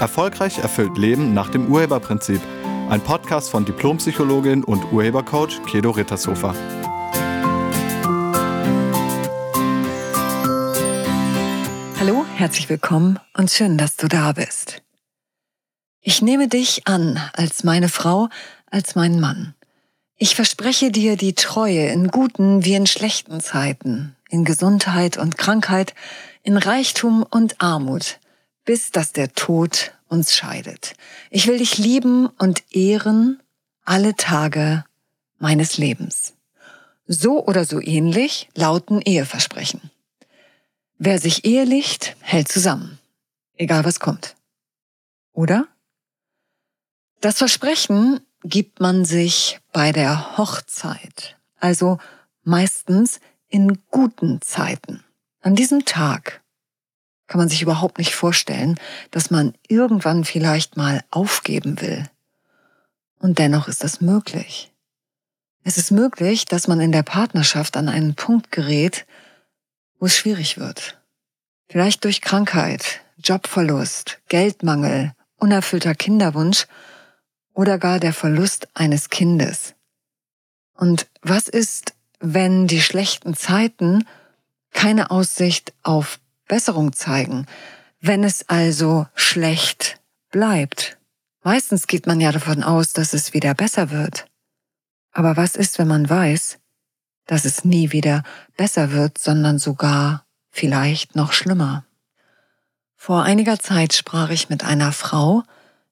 Erfolgreich erfüllt Leben nach dem Urheberprinzip. Ein Podcast von Diplompsychologin und Urhebercoach Kedo Rittershofer. Hallo, herzlich willkommen und schön, dass du da bist. Ich nehme dich an als meine Frau, als meinen Mann. Ich verspreche dir die Treue in guten wie in schlechten Zeiten, in Gesundheit und Krankheit, in Reichtum und Armut, bis dass der Tod uns scheidet. Ich will dich lieben und ehren alle Tage meines Lebens. So oder so ähnlich lauten Eheversprechen. Wer sich ehelicht, hält zusammen, egal was kommt. Oder? Das Versprechen gibt man sich bei der Hochzeit, also meistens in guten Zeiten. An diesem Tag kann man sich überhaupt nicht vorstellen, dass man irgendwann vielleicht mal aufgeben will. Und dennoch ist das möglich. Es ist möglich, dass man in der Partnerschaft an einen Punkt gerät, wo es schwierig wird. Vielleicht durch Krankheit, Jobverlust, Geldmangel, unerfüllter Kinderwunsch oder gar der Verlust eines Kindes. Und was ist, wenn die schlechten Zeiten keine Aussicht auf Besserung zeigen, wenn es also schlecht bleibt. Meistens geht man ja davon aus, dass es wieder besser wird. Aber was ist, wenn man weiß, dass es nie wieder besser wird, sondern sogar vielleicht noch schlimmer? Vor einiger Zeit sprach ich mit einer Frau,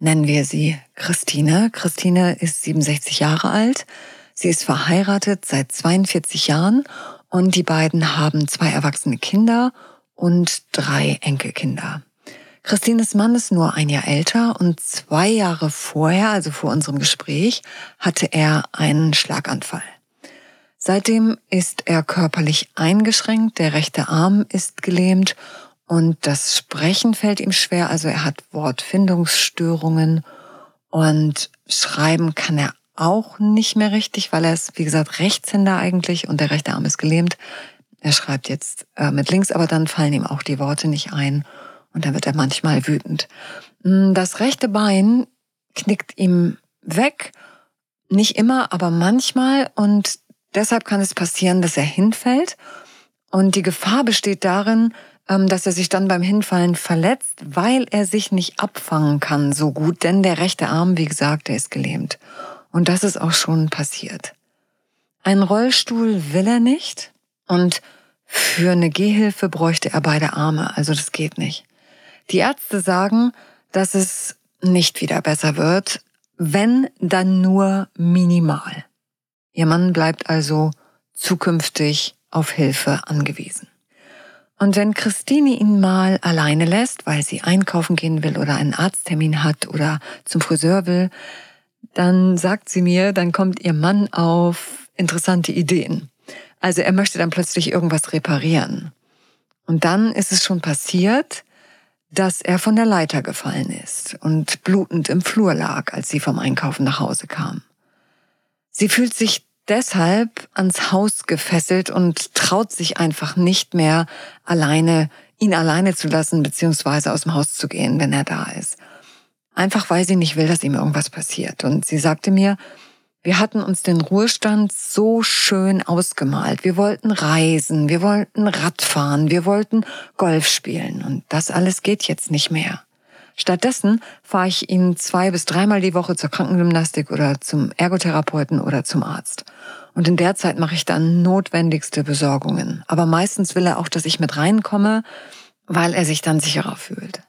nennen wir sie Christine. Christine ist 67 Jahre alt. Sie ist verheiratet seit 42 Jahren und die beiden haben zwei erwachsene Kinder und drei Enkelkinder. Christines Mann ist nur ein Jahr älter und zwei Jahre vorher, also vor unserem Gespräch, hatte er einen Schlaganfall. Seitdem ist er körperlich eingeschränkt, der rechte Arm ist gelähmt und das Sprechen fällt ihm schwer, also er hat Wortfindungsstörungen und schreiben kann er auch nicht mehr richtig, weil er ist, wie gesagt, Rechtshänder eigentlich und der rechte Arm ist gelähmt. Er schreibt jetzt äh, mit links, aber dann fallen ihm auch die Worte nicht ein und dann wird er manchmal wütend. Mm, das rechte Bein knickt ihm weg, nicht immer, aber manchmal und deshalb kann es passieren, dass er hinfällt und die Gefahr besteht darin, ähm, dass er sich dann beim Hinfallen verletzt, weil er sich nicht abfangen kann so gut, denn der rechte Arm, wie gesagt, der ist gelähmt. Und das ist auch schon passiert. Ein Rollstuhl will er nicht, und für eine Gehhilfe bräuchte er beide Arme, also das geht nicht. Die Ärzte sagen, dass es nicht wieder besser wird, wenn dann nur minimal. Ihr Mann bleibt also zukünftig auf Hilfe angewiesen. Und wenn Christine ihn mal alleine lässt, weil sie einkaufen gehen will oder einen Arzttermin hat oder zum Friseur will, dann sagt sie mir, dann kommt ihr Mann auf interessante Ideen. Also er möchte dann plötzlich irgendwas reparieren. Und dann ist es schon passiert, dass er von der Leiter gefallen ist und blutend im Flur lag, als sie vom Einkaufen nach Hause kam. Sie fühlt sich deshalb ans Haus gefesselt und traut sich einfach nicht mehr alleine, ihn alleine zu lassen, beziehungsweise aus dem Haus zu gehen, wenn er da ist. Einfach weil sie nicht will, dass ihm irgendwas passiert. Und sie sagte mir, wir hatten uns den Ruhestand so schön ausgemalt. Wir wollten reisen, wir wollten Radfahren, wir wollten Golf spielen und das alles geht jetzt nicht mehr. Stattdessen fahre ich ihn zwei bis dreimal die Woche zur Krankengymnastik oder zum Ergotherapeuten oder zum Arzt. Und in der Zeit mache ich dann notwendigste Besorgungen. Aber meistens will er auch, dass ich mit reinkomme, weil er sich dann sicherer fühlt.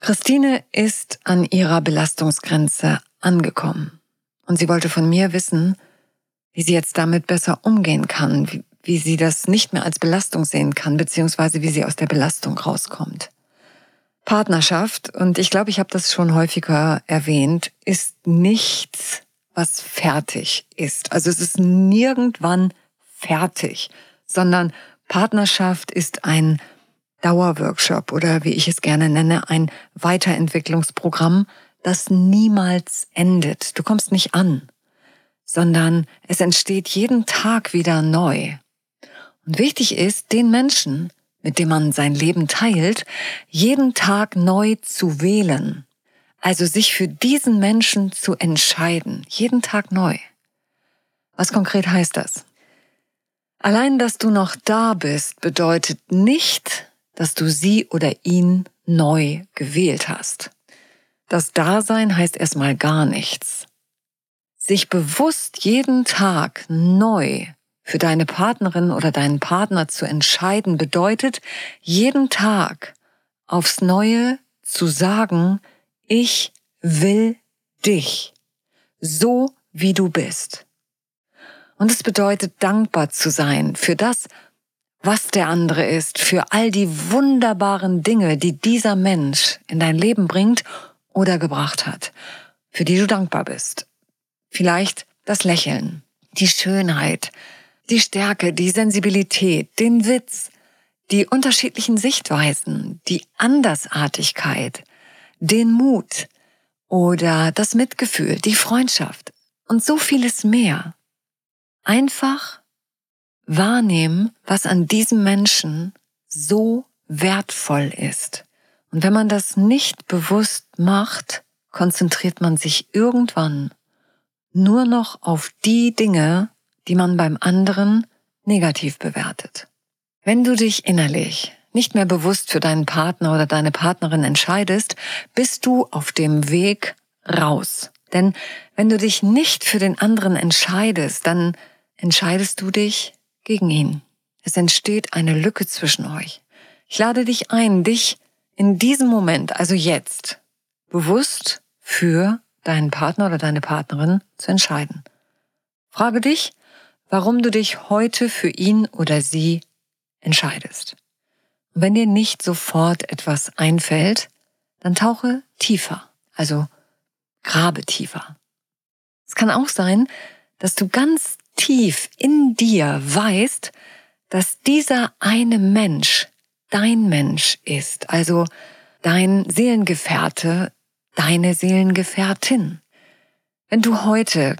Christine ist an ihrer Belastungsgrenze angekommen. Und sie wollte von mir wissen, wie sie jetzt damit besser umgehen kann, wie, wie sie das nicht mehr als Belastung sehen kann, beziehungsweise wie sie aus der Belastung rauskommt. Partnerschaft, und ich glaube, ich habe das schon häufiger erwähnt, ist nichts, was fertig ist. Also es ist nirgendwann fertig, sondern Partnerschaft ist ein Dauerworkshop oder wie ich es gerne nenne, ein Weiterentwicklungsprogramm, das niemals endet. Du kommst nicht an, sondern es entsteht jeden Tag wieder neu. Und wichtig ist, den Menschen, mit dem man sein Leben teilt, jeden Tag neu zu wählen. Also sich für diesen Menschen zu entscheiden, jeden Tag neu. Was konkret heißt das? Allein, dass du noch da bist, bedeutet nicht, dass du sie oder ihn neu gewählt hast. Das Dasein heißt erstmal gar nichts. Sich bewusst jeden Tag neu für deine Partnerin oder deinen Partner zu entscheiden, bedeutet jeden Tag aufs Neue zu sagen, ich will dich, so wie du bist. Und es bedeutet dankbar zu sein für das, was der andere ist, für all die wunderbaren Dinge, die dieser Mensch in dein Leben bringt oder gebracht hat, für die du dankbar bist. Vielleicht das Lächeln, die Schönheit, die Stärke, die Sensibilität, den Witz, die unterschiedlichen Sichtweisen, die Andersartigkeit, den Mut oder das Mitgefühl, die Freundschaft und so vieles mehr. Einfach wahrnehmen, was an diesem Menschen so wertvoll ist. Und wenn man das nicht bewusst macht, konzentriert man sich irgendwann nur noch auf die Dinge, die man beim anderen negativ bewertet. Wenn du dich innerlich nicht mehr bewusst für deinen Partner oder deine Partnerin entscheidest, bist du auf dem Weg raus. Denn wenn du dich nicht für den anderen entscheidest, dann entscheidest du dich gegen ihn. Es entsteht eine Lücke zwischen euch. Ich lade dich ein, dich in diesem Moment, also jetzt, bewusst für deinen Partner oder deine Partnerin zu entscheiden. Frage dich, warum du dich heute für ihn oder sie entscheidest. Und wenn dir nicht sofort etwas einfällt, dann tauche tiefer, also grabe tiefer. Es kann auch sein, dass du ganz tief in dir weißt, dass dieser eine Mensch dein Mensch ist, also dein Seelengefährte, deine Seelengefährtin. Wenn du heute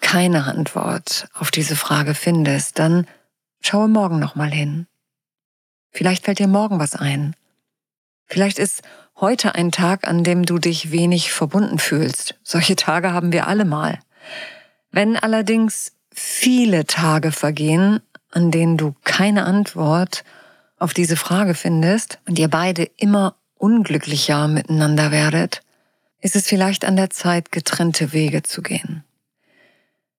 keine Antwort auf diese Frage findest, dann schaue morgen nochmal hin. Vielleicht fällt dir morgen was ein. Vielleicht ist heute ein Tag, an dem du dich wenig verbunden fühlst. Solche Tage haben wir alle mal. Wenn allerdings viele Tage vergehen, an denen du keine Antwort auf diese Frage findest und ihr beide immer unglücklicher miteinander werdet, ist es vielleicht an der Zeit, getrennte Wege zu gehen.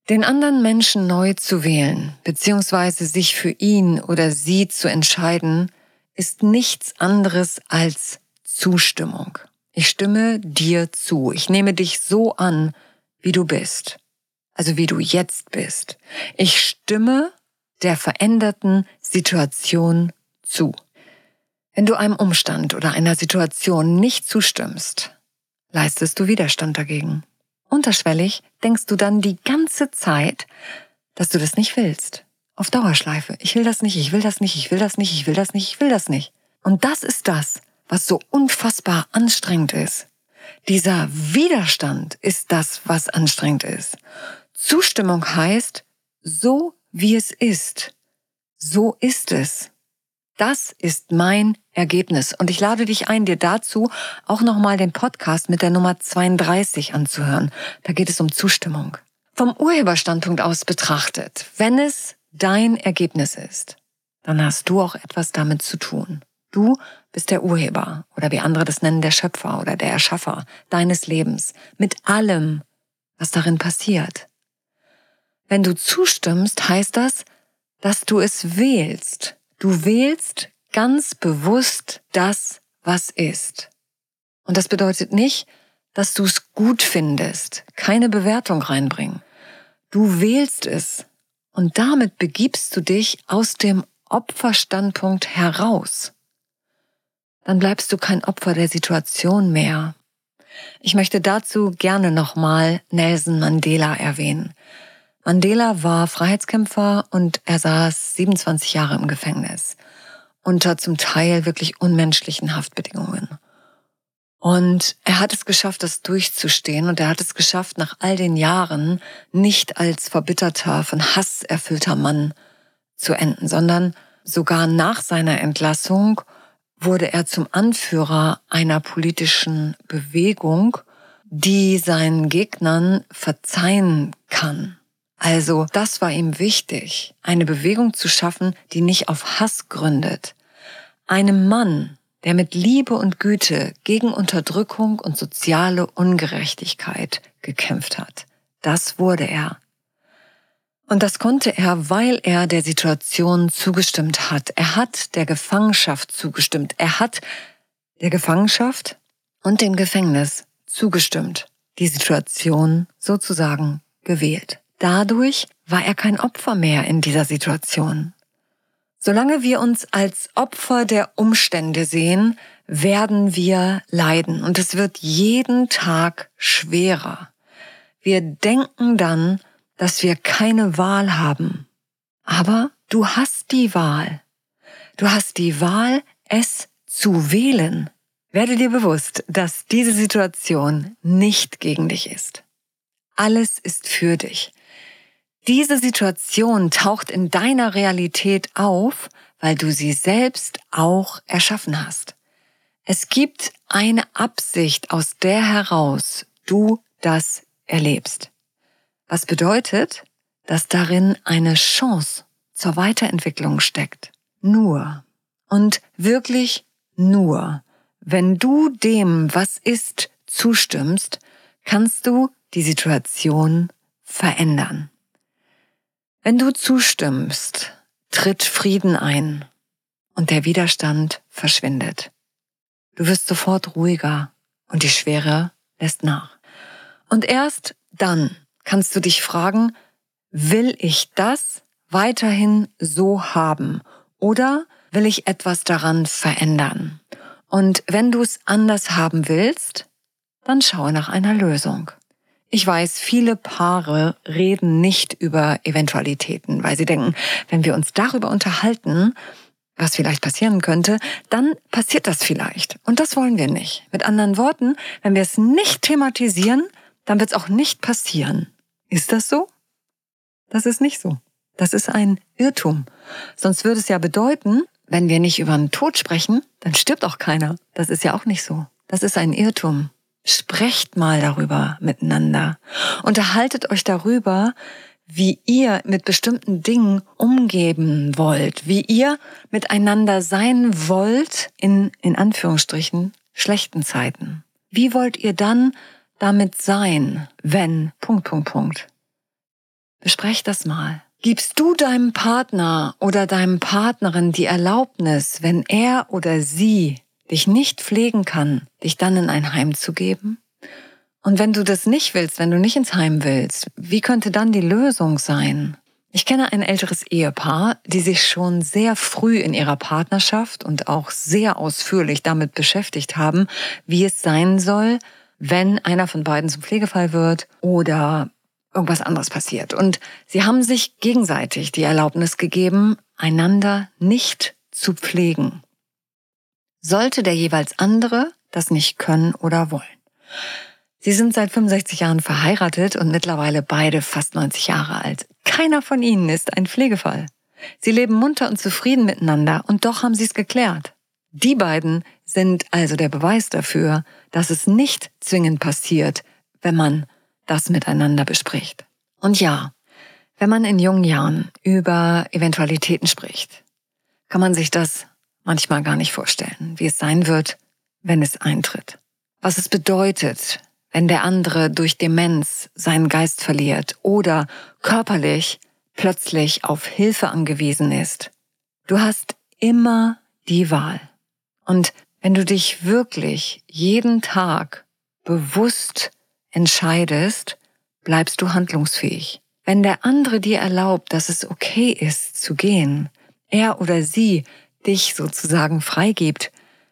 Den anderen Menschen neu zu wählen, beziehungsweise sich für ihn oder sie zu entscheiden, ist nichts anderes als Zustimmung. Ich stimme dir zu. Ich nehme dich so an, wie du bist. Also wie du jetzt bist. Ich stimme der veränderten Situation zu. Wenn du einem Umstand oder einer Situation nicht zustimmst, leistest du Widerstand dagegen. Unterschwellig denkst du dann die ganze Zeit, dass du das nicht willst. Auf Dauerschleife. Ich will das nicht, ich will das nicht, ich will das nicht, ich will das nicht, ich will das nicht. Und das ist das, was so unfassbar anstrengend ist. Dieser Widerstand ist das, was anstrengend ist. Zustimmung heißt, so wie es ist, so ist es. Das ist mein Ergebnis. Und ich lade dich ein, dir dazu auch nochmal den Podcast mit der Nummer 32 anzuhören. Da geht es um Zustimmung. Vom Urheberstandpunkt aus betrachtet, wenn es dein Ergebnis ist, dann hast du auch etwas damit zu tun. Du bist der Urheber oder wie andere das nennen, der Schöpfer oder der Erschaffer deines Lebens mit allem, was darin passiert. Wenn du zustimmst, heißt das, dass du es wählst. Du wählst ganz bewusst das, was ist. Und das bedeutet nicht, dass du es gut findest, keine Bewertung reinbringen. Du wählst es und damit begibst du dich aus dem Opferstandpunkt heraus. Dann bleibst du kein Opfer der Situation mehr. Ich möchte dazu gerne nochmal Nelson Mandela erwähnen. Mandela war Freiheitskämpfer und er saß 27 Jahre im Gefängnis unter zum Teil wirklich unmenschlichen Haftbedingungen. Und er hat es geschafft, das durchzustehen und er hat es geschafft, nach all den Jahren nicht als verbitterter, von Hass erfüllter Mann zu enden, sondern sogar nach seiner Entlassung wurde er zum Anführer einer politischen Bewegung, die seinen Gegnern verzeihen kann. Also das war ihm wichtig, eine Bewegung zu schaffen, die nicht auf Hass gründet. Einem Mann, der mit Liebe und Güte gegen Unterdrückung und soziale Ungerechtigkeit gekämpft hat. Das wurde er. Und das konnte er, weil er der Situation zugestimmt hat. Er hat der Gefangenschaft zugestimmt. Er hat der Gefangenschaft und dem Gefängnis zugestimmt. Die Situation sozusagen gewählt. Dadurch war er kein Opfer mehr in dieser Situation. Solange wir uns als Opfer der Umstände sehen, werden wir leiden und es wird jeden Tag schwerer. Wir denken dann, dass wir keine Wahl haben. Aber du hast die Wahl. Du hast die Wahl, es zu wählen. Werde dir bewusst, dass diese Situation nicht gegen dich ist. Alles ist für dich. Diese Situation taucht in deiner Realität auf, weil du sie selbst auch erschaffen hast. Es gibt eine Absicht, aus der heraus du das erlebst. Was bedeutet, dass darin eine Chance zur Weiterentwicklung steckt. Nur und wirklich nur, wenn du dem, was ist, zustimmst, kannst du die Situation verändern. Wenn du zustimmst, tritt Frieden ein und der Widerstand verschwindet. Du wirst sofort ruhiger und die Schwere lässt nach. Und erst dann kannst du dich fragen, will ich das weiterhin so haben oder will ich etwas daran verändern? Und wenn du es anders haben willst, dann schaue nach einer Lösung. Ich weiß, viele Paare reden nicht über Eventualitäten, weil sie denken, wenn wir uns darüber unterhalten, was vielleicht passieren könnte, dann passiert das vielleicht. Und das wollen wir nicht. Mit anderen Worten, wenn wir es nicht thematisieren, dann wird es auch nicht passieren. Ist das so? Das ist nicht so. Das ist ein Irrtum. Sonst würde es ja bedeuten, wenn wir nicht über den Tod sprechen, dann stirbt auch keiner. Das ist ja auch nicht so. Das ist ein Irrtum. Sprecht mal darüber miteinander. Unterhaltet euch darüber, wie ihr mit bestimmten Dingen umgeben wollt, wie ihr miteinander sein wollt in, in Anführungsstrichen, schlechten Zeiten. Wie wollt ihr dann damit sein, wenn, Punkt, Punkt, Punkt. Besprecht das mal. Gibst du deinem Partner oder deinem Partnerin die Erlaubnis, wenn er oder sie dich nicht pflegen kann, dich dann in ein Heim zu geben? Und wenn du das nicht willst, wenn du nicht ins Heim willst, wie könnte dann die Lösung sein? Ich kenne ein älteres Ehepaar, die sich schon sehr früh in ihrer Partnerschaft und auch sehr ausführlich damit beschäftigt haben, wie es sein soll, wenn einer von beiden zum Pflegefall wird oder irgendwas anderes passiert. Und sie haben sich gegenseitig die Erlaubnis gegeben, einander nicht zu pflegen. Sollte der jeweils andere das nicht können oder wollen. Sie sind seit 65 Jahren verheiratet und mittlerweile beide fast 90 Jahre alt. Keiner von ihnen ist ein Pflegefall. Sie leben munter und zufrieden miteinander und doch haben sie es geklärt. Die beiden sind also der Beweis dafür, dass es nicht zwingend passiert, wenn man das miteinander bespricht. Und ja, wenn man in jungen Jahren über Eventualitäten spricht, kann man sich das manchmal gar nicht vorstellen, wie es sein wird, wenn es eintritt. Was es bedeutet, wenn der andere durch Demenz seinen Geist verliert oder körperlich plötzlich auf Hilfe angewiesen ist. Du hast immer die Wahl. Und wenn du dich wirklich jeden Tag bewusst entscheidest, bleibst du handlungsfähig. Wenn der andere dir erlaubt, dass es okay ist zu gehen, er oder sie dich sozusagen freigibt,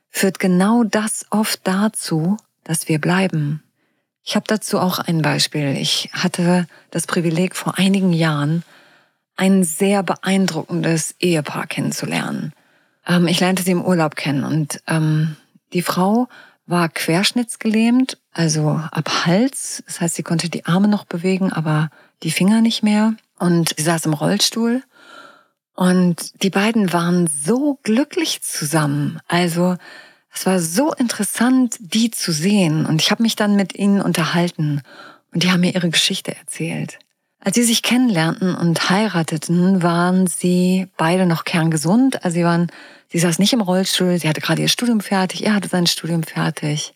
führt genau das oft dazu, dass wir bleiben. Ich habe dazu auch ein Beispiel. Ich hatte das Privileg vor einigen Jahren, ein sehr beeindruckendes Ehepaar kennenzulernen. Ähm, ich lernte sie im Urlaub kennen und ähm, die Frau war querschnittsgelähmt, also ab Hals. Das heißt, sie konnte die Arme noch bewegen, aber die Finger nicht mehr. Und sie saß im Rollstuhl. Und die beiden waren so glücklich zusammen. Also es war so interessant, die zu sehen. Und ich habe mich dann mit ihnen unterhalten. Und die haben mir ihre Geschichte erzählt. Als sie sich kennenlernten und heirateten, waren sie beide noch kerngesund. Also sie waren, sie saß nicht im Rollstuhl, sie hatte gerade ihr Studium fertig, er hatte sein Studium fertig.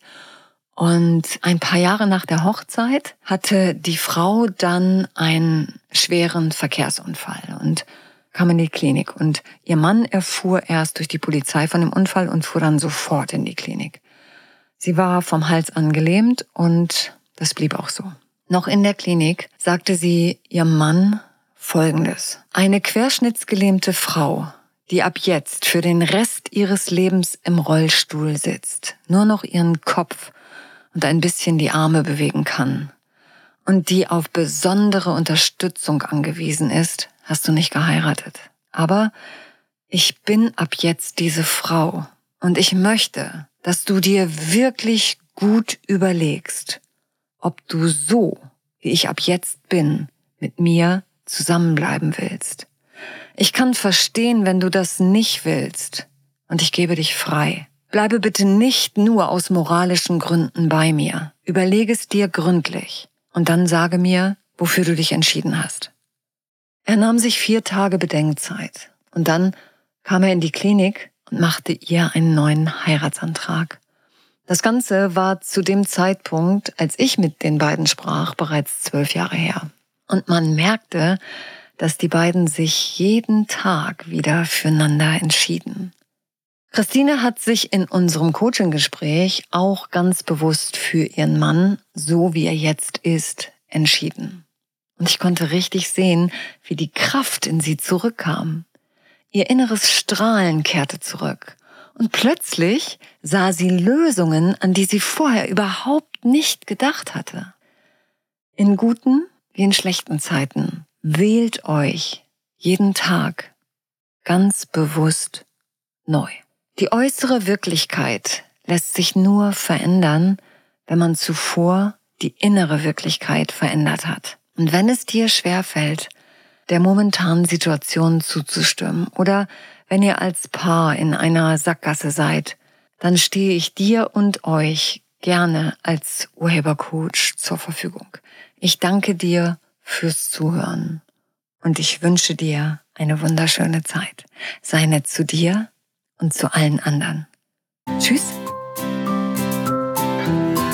Und ein paar Jahre nach der Hochzeit hatte die Frau dann einen schweren Verkehrsunfall und kam in die Klinik. Und ihr Mann erfuhr erst durch die Polizei von dem Unfall und fuhr dann sofort in die Klinik. Sie war vom Hals an gelähmt und das blieb auch so. Noch in der Klinik sagte sie ihrem Mann Folgendes. Eine querschnittsgelähmte Frau, die ab jetzt für den Rest ihres Lebens im Rollstuhl sitzt, nur noch ihren Kopf und ein bisschen die Arme bewegen kann und die auf besondere Unterstützung angewiesen ist, hast du nicht geheiratet. Aber ich bin ab jetzt diese Frau und ich möchte, dass du dir wirklich gut überlegst, ob du so, wie ich ab jetzt bin, mit mir zusammenbleiben willst. Ich kann verstehen, wenn du das nicht willst, und ich gebe dich frei. Bleibe bitte nicht nur aus moralischen Gründen bei mir. Überlege es dir gründlich und dann sage mir, wofür du dich entschieden hast. Er nahm sich vier Tage Bedenkzeit und dann kam er in die Klinik und machte ihr einen neuen Heiratsantrag. Das Ganze war zu dem Zeitpunkt, als ich mit den beiden sprach, bereits zwölf Jahre her. Und man merkte, dass die beiden sich jeden Tag wieder füreinander entschieden. Christine hat sich in unserem Coaching-Gespräch auch ganz bewusst für ihren Mann, so wie er jetzt ist, entschieden. Und ich konnte richtig sehen, wie die Kraft in sie zurückkam. Ihr inneres Strahlen kehrte zurück und plötzlich sah sie Lösungen, an die sie vorher überhaupt nicht gedacht hatte. In guten wie in schlechten Zeiten wählt euch jeden Tag ganz bewusst neu. Die äußere Wirklichkeit lässt sich nur verändern, wenn man zuvor die innere Wirklichkeit verändert hat. Und wenn es dir schwerfällt, der momentanen Situation zuzustimmen oder wenn ihr als Paar in einer Sackgasse seid, dann stehe ich dir und euch gerne als Urhebercoach zur Verfügung. Ich danke dir fürs Zuhören und ich wünsche dir eine wunderschöne Zeit. Sei nett zu dir und zu allen anderen. Tschüss.